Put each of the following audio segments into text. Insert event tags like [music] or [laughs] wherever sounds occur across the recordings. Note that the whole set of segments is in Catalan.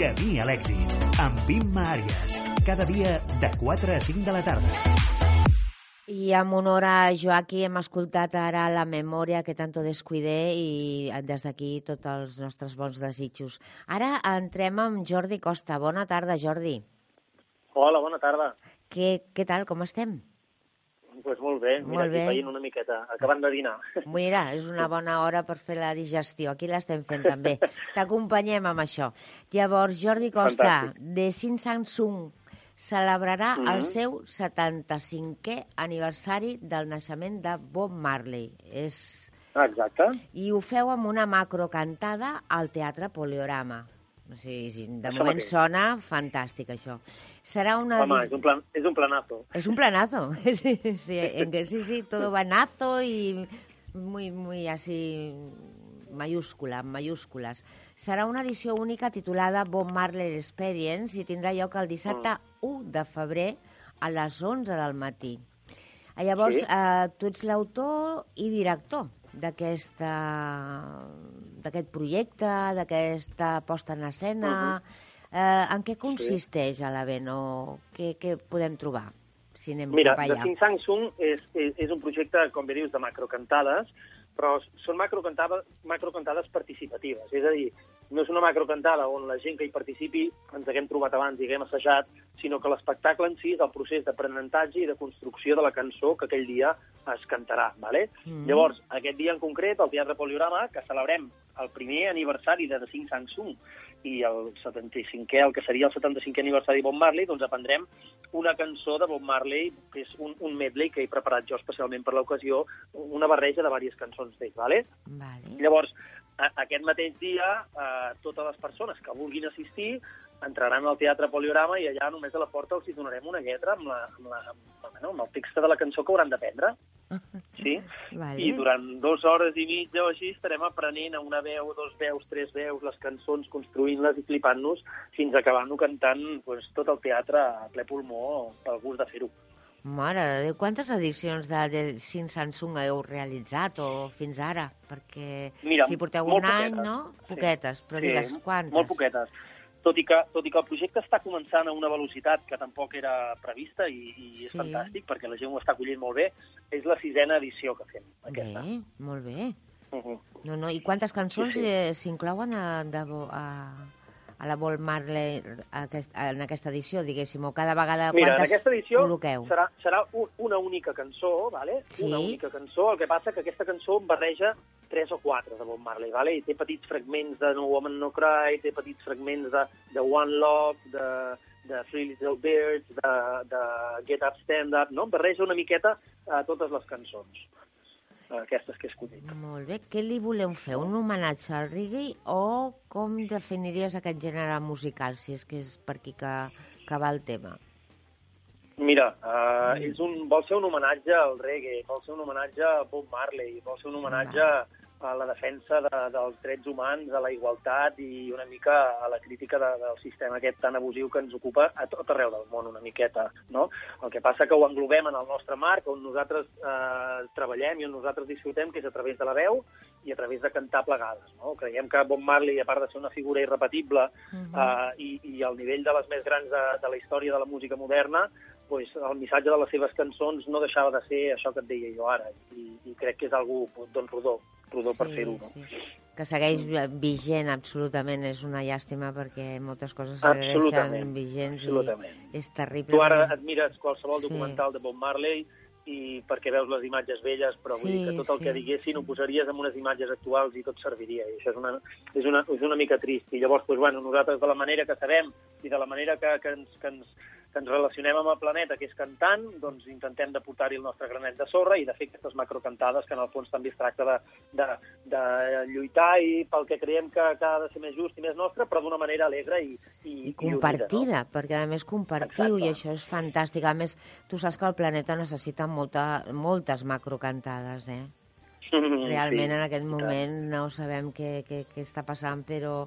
Camí a l'èxit, amb Imma Àries. Cada dia de 4 a 5 de la tarda. I en honor a Joaquí hem escoltat ara la memòria que tanto descuidé i des d'aquí tots els nostres bons desitjos. Ara entrem amb Jordi Costa. Bona tarda, Jordi. Hola, bona tarda. Què, què tal, com estem? Pues molt bé, mira, Molt bé. aquí feien una miqueta, acabant de dinar. Mira, és una bona hora per fer la digestió. Aquí l'estem fent també. [laughs] T'acompanyem amb això. Llavors, Jordi Costa, Fantàstic. de Sin Samsung, celebrarà Mhm. el seu 75è aniversari del naixement de Bob Marley. És... Ah, exacte. I ho feu amb una macrocantada al Teatre Poliorama. O sigui, sí, de Això moment mateix. sona fantàstic, això. Serà una... Home, és un, plan, és un planazo. Es un planazo, [laughs] sí, sí, en que sí, sí, todo banazo y muy, muy así mayúscula, mayúscules. Serà una edició única titulada Bob Marley Experience i tindrà lloc el dissabte 1 de febrer a les 11 del matí. Eh, Llavors, Sí. eh, tu ets l'autor i director d'aquesta d'aquest projecte, d'aquesta posta en escena. eh, en què consisteix a l'event o què, què podem trobar? Si anem Mira, cap The allà. Sing Samsung és, és, és un projecte, com bé dius, de macrocantades, però són macrocantades, macrocantades participatives. És a dir, no és una macrocantada on la gent que hi participi ens haguem trobat abans i haguem assajat, sinó que l'espectacle en si és el procés d'aprenentatge i de construcció de la cançó que aquell dia es cantarà. Vale? Mhm. Llavors, aquest dia en concret, al Teatre Poliorama, que celebrem el primer aniversari de The Sing Samsung i el 75è, el que seria el 75è aniversari de Bob Marley, doncs aprendrem una cançó de Bob Marley, que és un, un medley que he preparat jo especialment per l'ocasió, una barreja de diverses cançons d'ell, ¿vale? Vale. Llavors, aquest mateix dia, eh, totes les persones que vulguin assistir entraran al Teatre Poliorama i allà només a la porta els hi donarem una lletra amb, la, amb, la, amb, bueno, amb el text de la cançó que hauran d'aprendre. Sí? [laughs] Vale. I durant dues hores i mitja o així estarem aprenent a una veu, dos veus, tres veus, les cançons, construint-les i flipant-nos fins a acabar-nos cantant pues, tot el teatre a ple pulmó pel gust de fer-ho. Mare de Déu, quantes edicions de, de Sin Samsung heu realitzat o fins ara? Perquè Mira, si porteu un any, poquetes. no? Sí. Poquetes, però digues, quantes? Molt poquetes. Tot i, que, tot i que el projecte està començant a una velocitat que tampoc era prevista i, i és Sí. fantàstic perquè la gent ho està acollint molt bé, és la sisena edició que fem. Aquesta. Bé, molt bé. Uh -huh. No, no, I quantes cançons Sí, sí. eh, s'inclouen a, de, a, a la Bob Marley aquest, en aquesta edició, diguéssim, o cada vegada Mira, en quantes aquesta edició col·loqueu? serà, serà un, una única cançó, vale? Sí. una única cançó, el que passa que aquesta cançó barreja tres o quatre de Bob Marley, vale? i té petits fragments de No Woman No Cry, té petits fragments de, de One Love, de, de Three Little Birds, de, de Get Up, Stand Up, no? barreja una miqueta a totes les cançons, eh, aquestes que he escollit. Molt bé. Què li voleu fer? Un homenatge al reggae o com definiries aquest gènere musical, si és que és per aquí que, que va el tema? Mira, uh, és un, vol ser un homenatge al reggae, vol ser un homenatge a Bob Marley, vol ser un homenatge a la defensa de, dels drets humans, a la igualtat i una mica a la crítica de, del sistema aquest tan abusiu que ens ocupa a tot arreu del món, una miqueta, no? El que passa que ho englobem en el nostre marc, on nosaltres eh, treballem i on nosaltres disfrutem, que és a través de la veu i a través de cantar plegades, no? Creiem que Bob Marley, a part de ser una figura irrepetible Mhm. eh, i, i al nivell de les més grans de, de la història de la música moderna, pues, el missatge de les seves cançons no deixava de ser això que et deia jo ara, i, i crec que és algú doncs, rodó, rodó per fer-ho. No? sí. Que segueix vigent, absolutament. És una llàstima perquè moltes coses segueixen vigents absolutament. i és terrible. Tu ara et mires qualsevol Sí. documental de Bob Marley i perquè veus les imatges velles, però vull Sí, dir que tot el sí, que diguessin ho sí. posaries en unes imatges actuals i tot serviria, i això és una, és una, és una mica trist. I llavors, doncs, bueno, nosaltres de la manera que sabem i de la manera que, que, ens, que, ens, que ens relacionem amb el planeta, que és cantant, doncs intentem de portar-hi el nostre granet de sorra i de fer aquestes macrocantades que en el fons també es tracta de, de, de lluitar i pel que creiem que, que ha de ser més just i més nostre, però d'una manera alegre i, i, I compartida, unida, perquè a més compartiu Exacte. i això és fantàstic. A més, tu saps que el planeta necessita molta, moltes macrocantades, eh? [laughs] no? Realment Sí, en aquest i moment no sabem què, què, què està passant, però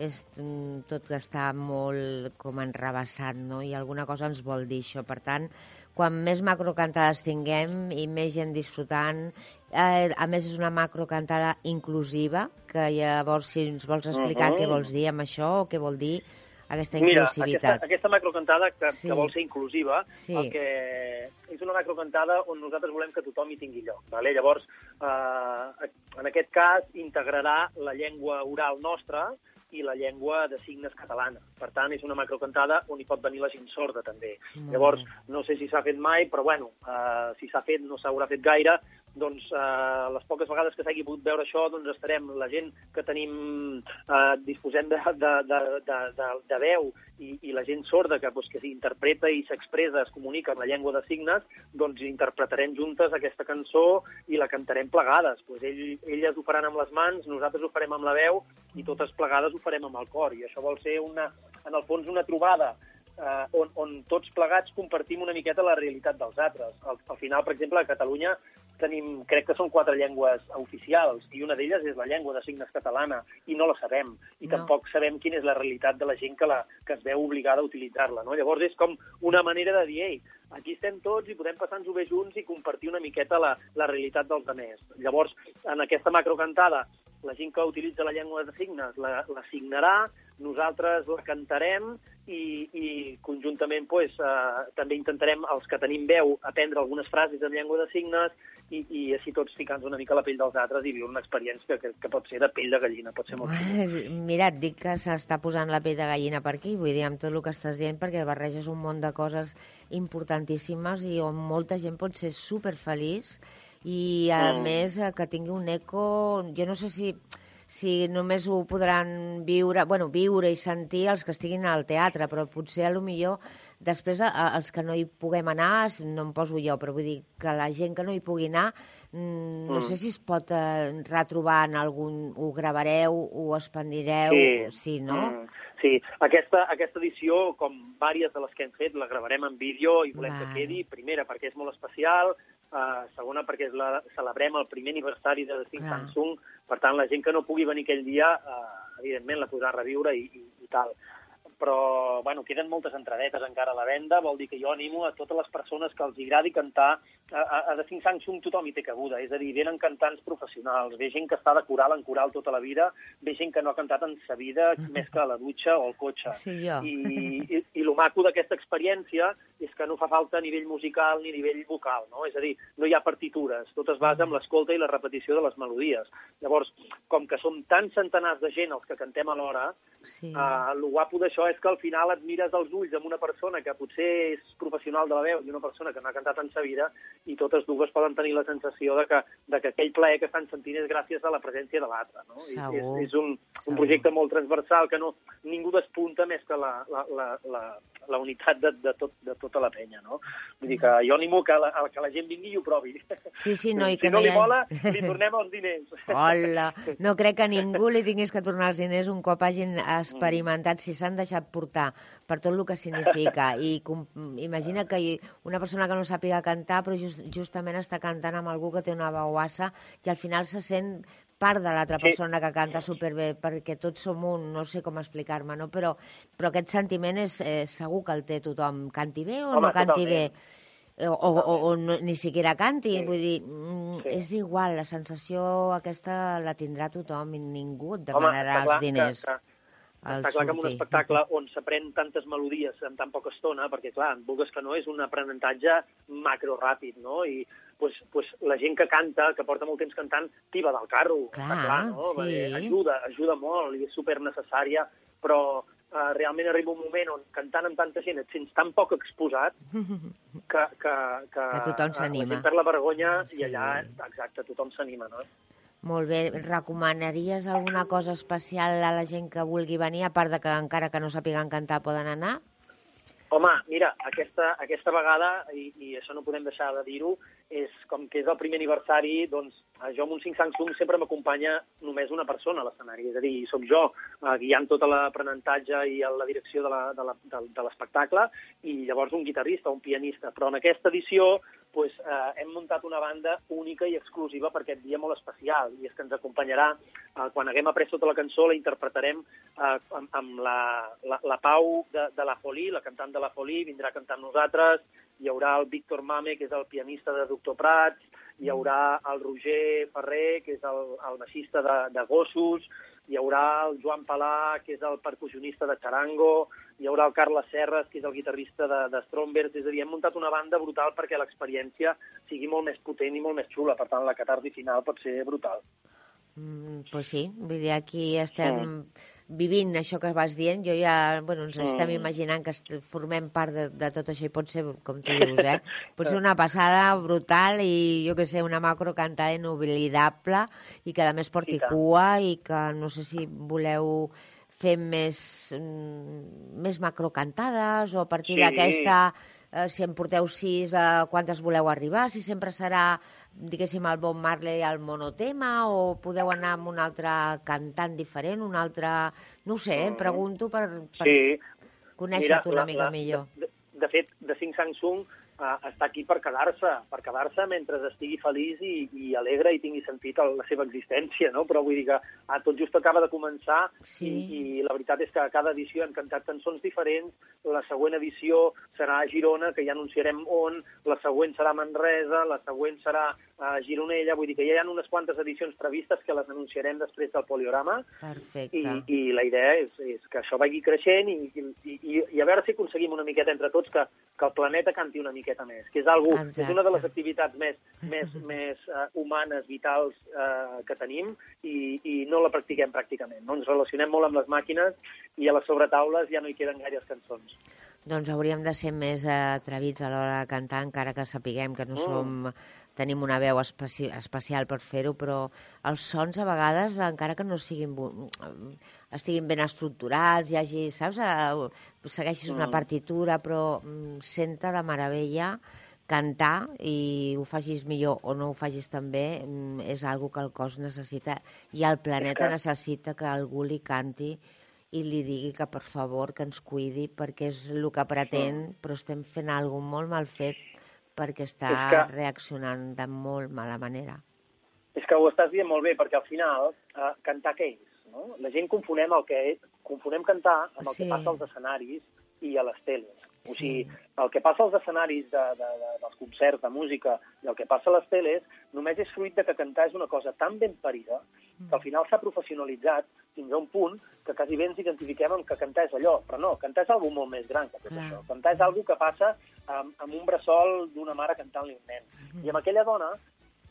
és mm, tot que està molt com enrabassat, no? I alguna cosa ens vol dir això. Per tant, quan més macrocantades tinguem i més gent disfrutant, eh, a més és una macrocantada inclusiva, que llavors si ens vols explicar Mhm. què vols dir amb això o què vol dir aquesta Mira, inclusivitat. aquesta, aquesta macrocantada que, Sí. que vol ser inclusiva, Sí. el que és una macrocantada on nosaltres volem que tothom hi tingui lloc. Vale? Llavors, eh, en aquest cas, integrarà la llengua oral nostra i la llengua de signes catalana. Per tant, és una macrocantada on hi pot venir la gent sorda, també. Molt Llavors, no sé si s'ha fet mai, però bueno, eh, si s'ha fet no s'haurà fet gaire, doncs eh, les poques vegades que s'hagi pogut veure això, doncs estarem la gent que tenim, eh, disposem de, de, de, de, de, de veu i, i la gent sorda que, doncs, que s'interpreta i s'expressa, es comunica amb la llengua de signes, doncs interpretarem juntes aquesta cançó i la cantarem plegades. Pues ell, elles ho faran amb les mans, nosaltres ho farem amb la veu i totes plegades ho farem amb el cor. I això vol ser, una, en el fons, una trobada eh, on, on tots plegats compartim una miqueta la realitat dels altres. Al, al final, per exemple, a Catalunya tenim, crec que són quatre llengües oficials, i una d'elles és la llengua de signes catalana, i no la sabem. I No. tampoc sabem quina és la realitat de la gent que, la, que es veu obligada a utilitzar-la. No? Llavors és com una manera de dir, ei, aquí estem tots i podem passar-nos-ho bé junts i compartir una miqueta la, la realitat dels altres. Llavors, en aquesta macrocantada, la gent que utilitza la llengua de signes la, la signarà, nosaltres la cantarem i, i conjuntament pues, eh, també intentarem, els que tenim veu, aprendre algunes frases en llengua de signes i, i així tots ficant una mica la pell dels altres i viure una experiència que, que, pot ser de pell de gallina, pot ser molt xulo. Mira, et dic que s'està posant la pell de gallina per aquí, vull dir, amb tot el que estàs dient, perquè barreges un munt de coses importantíssimes i on molta gent pot ser superfeliç i, a Mm. més, eh, que tingui un eco... Jo no sé si si només ho podran viure, bueno, viure i sentir els que estiguin al teatre, però potser a lo millor després a, a, els que no hi puguem anar, no em poso jo, però vull dir que la gent que no hi pugui anar, mm, no Mm. sé si es pot eh, retrobar en algun... ho gravareu, ho expandireu, sí, no? Mm, sí, aquesta, aquesta edició, com vàries de les que hem fet, la gravarem en vídeo i volem Val. que quedi, primera, perquè és molt especial, uh, segona, perquè la, celebrem el primer aniversari de Think Clar. Samsung, per tant, la gent que no pugui venir aquell dia, uh, evidentment, la podrà reviure i, i, i tal. Però bueno, queden moltes entradetes encara a la venda, vol dir que jo animo a totes les persones que els agradi cantar, a, a, The Think Samsung tothom hi té cabuda, és a dir, venen cantants professionals, ve gent que està de coral en coral tota la vida, ve gent que no ha cantat en sa vida més que a la dutxa o al cotxe. Sí, jo. I, i, i el maco d'aquesta experiència és que no fa falta a nivell musical ni a nivell vocal, no? És a dir, no hi ha partitures, tot es basa en l'escolta i la repetició de les melodies. Llavors, com que som tants centenars de gent els que cantem alhora, Sí. Uh, el guapo d'això és que al final et mires als ulls amb una persona que potser és professional de la veu i una persona que no ha cantat en sa vida i totes dues poden tenir la sensació de que, de que aquell plaer que estan sentint és gràcies a la presència de l'altre. No? I és, és un, un projecte molt transversal que no, ningú despunta més que la, la, la, la, la unitat de, de, tot, de tota la penya. No? Vull dir que jo animo que la, que la gent vingui i ho provi. Sí, sí, no, i si que no, no hi li ha- mola, li tornem els diners. Hola! [laughs] No crec que ningú li tingués que tornar els diners un cop hagin experimentat, si s'han deixat portar per tot el que significa. I com, imagina que una persona que no sàpiga cantar, però just, justament està cantant amb algú que té una veuassa i al final se sent part de l'altra Sí. persona que canta superbé, perquè tots som un, no sé com explicar-me, no? però, però aquest sentiment és, eh, segur que el té tothom, canti bé o Home, no canti totalment. bé o, o, o, no, ni siquiera canti, Sí. vull dir, mm, Sí. és igual, la sensació aquesta la tindrà tothom i ningú et Home, demanarà clar els diners. Que, que, està clar que en un espectacle on s'aprèn tantes melodies en tan poca estona, perquè, clar, vulgues que no, és un aprenentatge macro ràpid, no? I pues, pues, la gent que canta, que porta molt temps cantant, tiba del carro, Clar, està clar, no? sí. Ajuda, ajuda molt i és super necessària, però eh, realment arriba un moment on cantant amb tanta gent et sents tan poc exposat [laughs] que, que, que, Que tothom s'anima. La gent perd la vergonya Sí. i allà, exacte, tothom s'anima, no? Molt bé, recomanaries alguna cosa especial a la gent que vulgui venir, a part de que encara que no sàpiguen cantar poden anar? Home, mira, aquesta, aquesta vegada, i, i això no podem deixar de dir-ho, és com que és el primer aniversari, doncs jo amb un 5 Samsung sempre m'acompanya només una persona a l'escenari, és a dir, sóc jo eh, guiant tot l'aprenentatge i la direcció de l'espectacle, i llavors un guitarrista, un pianista. Però en aquesta edició pues, eh, hem muntat una banda única i exclusiva per aquest dia molt especial, i és que ens acompanyarà, eh, quan haguem après tota la cançó, la interpretarem eh, amb, amb la, la, la Pau de, de la Folí, la cantant de la Folí, vindrà a cantar amb nosaltres, hi haurà el Víctor Mame, que és el pianista de Doctor Prats, hi haurà el Roger Ferrer, que és el, el baixista de, de Gossos, hi haurà el Joan Palà, que és el percussionista de Charango, hi haurà el Carles Serres, que és el guitarrista de, de Stromberg, és a dir, hem muntat una banda brutal perquè l'experiència sigui molt més potent i molt més xula, per tant la catarsi final pot ser brutal. Mm, pues sí, vull dir, aquí estem mm. Vivint això que vas dient. Jo ja, bueno, ens estem Mm. imaginant que formem part de, de tot això i pot ser, com tu [laughs] dius, eh? Pot ser una passada brutal i, jo que sé, una macro cantada inoblidable i que a més porti I tant. cua i que no sé si voleu fer més, mm, més macrocantades o a partir Sí. d'aquesta, eh, si en porteu sis, a quantes voleu arribar? Si sempre serà, diguéssim, el Bob Marley al monotema o podeu anar amb un altre cantant diferent, un altre... No sé, eh? Mm. pregunto per, per Sí, conèixer-te una la- mica la- millor. De, de fet, de Sing Sang Sung uh, està aquí per quedar-se, per quedar-se mentre estigui feliç i, i alegre i tingui sentit la seva existència, no? Però vull dir que ah, tot just acaba de començar Sí. i, i la veritat és que a cada edició hem cantat cançons diferents, la següent edició serà a Girona, que ja anunciarem on, la següent serà a Manresa, la següent serà a Gironella, vull dir que ja hi ha unes quantes edicions previstes que les anunciarem després del poliorama, Perfecte. i, i la idea és, és que això vagi creixent i, i, i, i a veure si aconseguim una miqueta entre tots que, que el planeta canti una miqueta més, que és, Exacte. és una de les activitats més, més, [laughs] més uh, humanes, vitals uh, que tenim i, i no la practiquem pràcticament. No? Ens relacionem molt amb les màquines i a les sobretaules ja no hi queden gaires cançons. Doncs hauríem de ser més eh, atrevits a l'hora de cantar, encara que sapiguem que no Mm. som tenim una veu especi especial per fer-ho, però els sons a vegades, encara que no siguin estiguin ben estructurats, hi hagi, saps, eh, segueixis una Mm. partitura, però mm, senta de meravella cantar i ho facis millor o no ho facis tan bé mm, és algo que el cos necessita i el planeta que- necessita que algú li canti i li digui que per favor que ens cuidi perquè és el que pretén, però estem fent alguna molt mal fet perquè està És que- reaccionant de molt mala manera. És que ho estàs dient molt bé, perquè al final, eh, cantar què és? No? La gent confonem el que és, confonem cantar amb el Sí. que passa als escenaris i a les teles. O sigui, el que passa als escenaris de, de, de, dels concerts de música i el que passa a les teles només és fruit de que cantar és una cosa tan ben parida que al final s'ha professionalitzat fins a un punt que quasi bé ens identifiquem amb que cantar és allò. Però no, cantar és algo molt més gran que tot això. Cantar és algo que passa amb, amb un bressol d'una mare cantant-li un nen. I amb aquella dona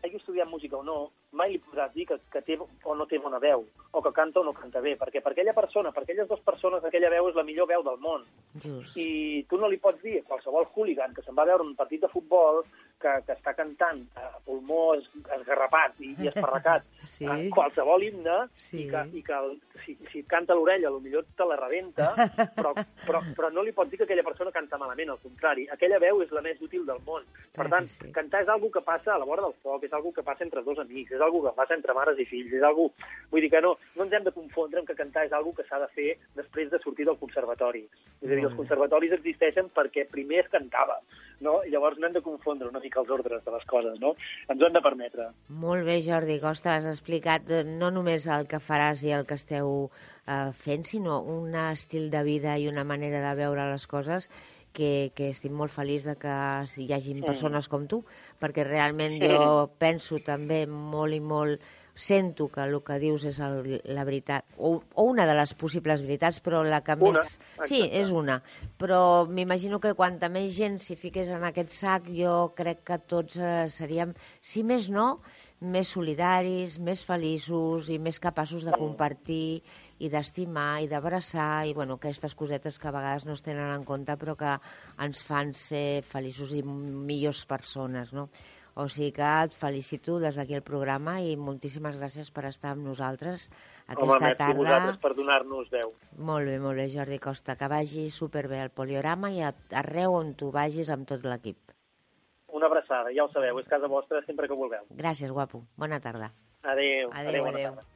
hagi estudiat música o no, mai li podràs dir que, que té o no té bona veu, o que canta o no canta bé, perquè per aquella persona, per aquelles dues persones, aquella veu és la millor veu del món. Just. I tu no li pots dir a qualsevol hooligan que se'n va veure un partit de futbol que, que està cantant a pulmó es, esgarrapat i, i esparracat [laughs] Sí. eh, qualsevol himne Sí. i que, i que el, si, si et canta a l'orella potser te la rebenta, però, però, però no li pots dir que aquella persona canta malament, al contrari. Aquella veu és la més útil del món. Per tant, sí. cantar és algo que passa a la vora del foc, és algo que passa entre dos amics, és algo que passa entre mares i fills, és algo... Vull dir que no, no ens hem de confondre amb que cantar és algo que s'ha de fer després de sortir del conservatori. És a dir, els bé. conservatoris existeixen perquè primer es cantava, no? I llavors no hem de confondre una mica els ordres de les coses, no? Ens ho hem de permetre. Molt bé, Jordi Costa, has explicat no només el que faràs i el que esteu eh, fent, sinó un estil de vida i una manera de veure les coses que, que estic molt feliç de que hi hagin Mm. persones com tu, perquè realment jo penso també molt i molt sento que el que dius és el, la veritat, o, o una de les possibles veritats, però la que Una, més... Sí, exacte. és una. Però m'imagino que quanta més gent s'hi fiqués en aquest sac, jo crec que tots eh, seríem, si més no, més solidaris, més feliços i més capaços de compartir i d'estimar i d'abraçar i bueno, aquestes cosetes que a vegades no es tenen en compte però que ens fan ser feliços i millors persones, no? O sigui que et felicito des d'aquí el programa i moltíssimes gràcies per estar amb nosaltres aquesta Home, merci tarda. vosaltres per donar-nos veu. Molt bé, molt bé, Jordi Costa. Que vagi superbé al poliorama i arreu on tu vagis amb tot l'equip. Una abraçada, ja ho sabeu, és casa vostra sempre que vulgueu. Gràcies, guapo. Bona tarda. Adéu. Adéu, adéu. tarda.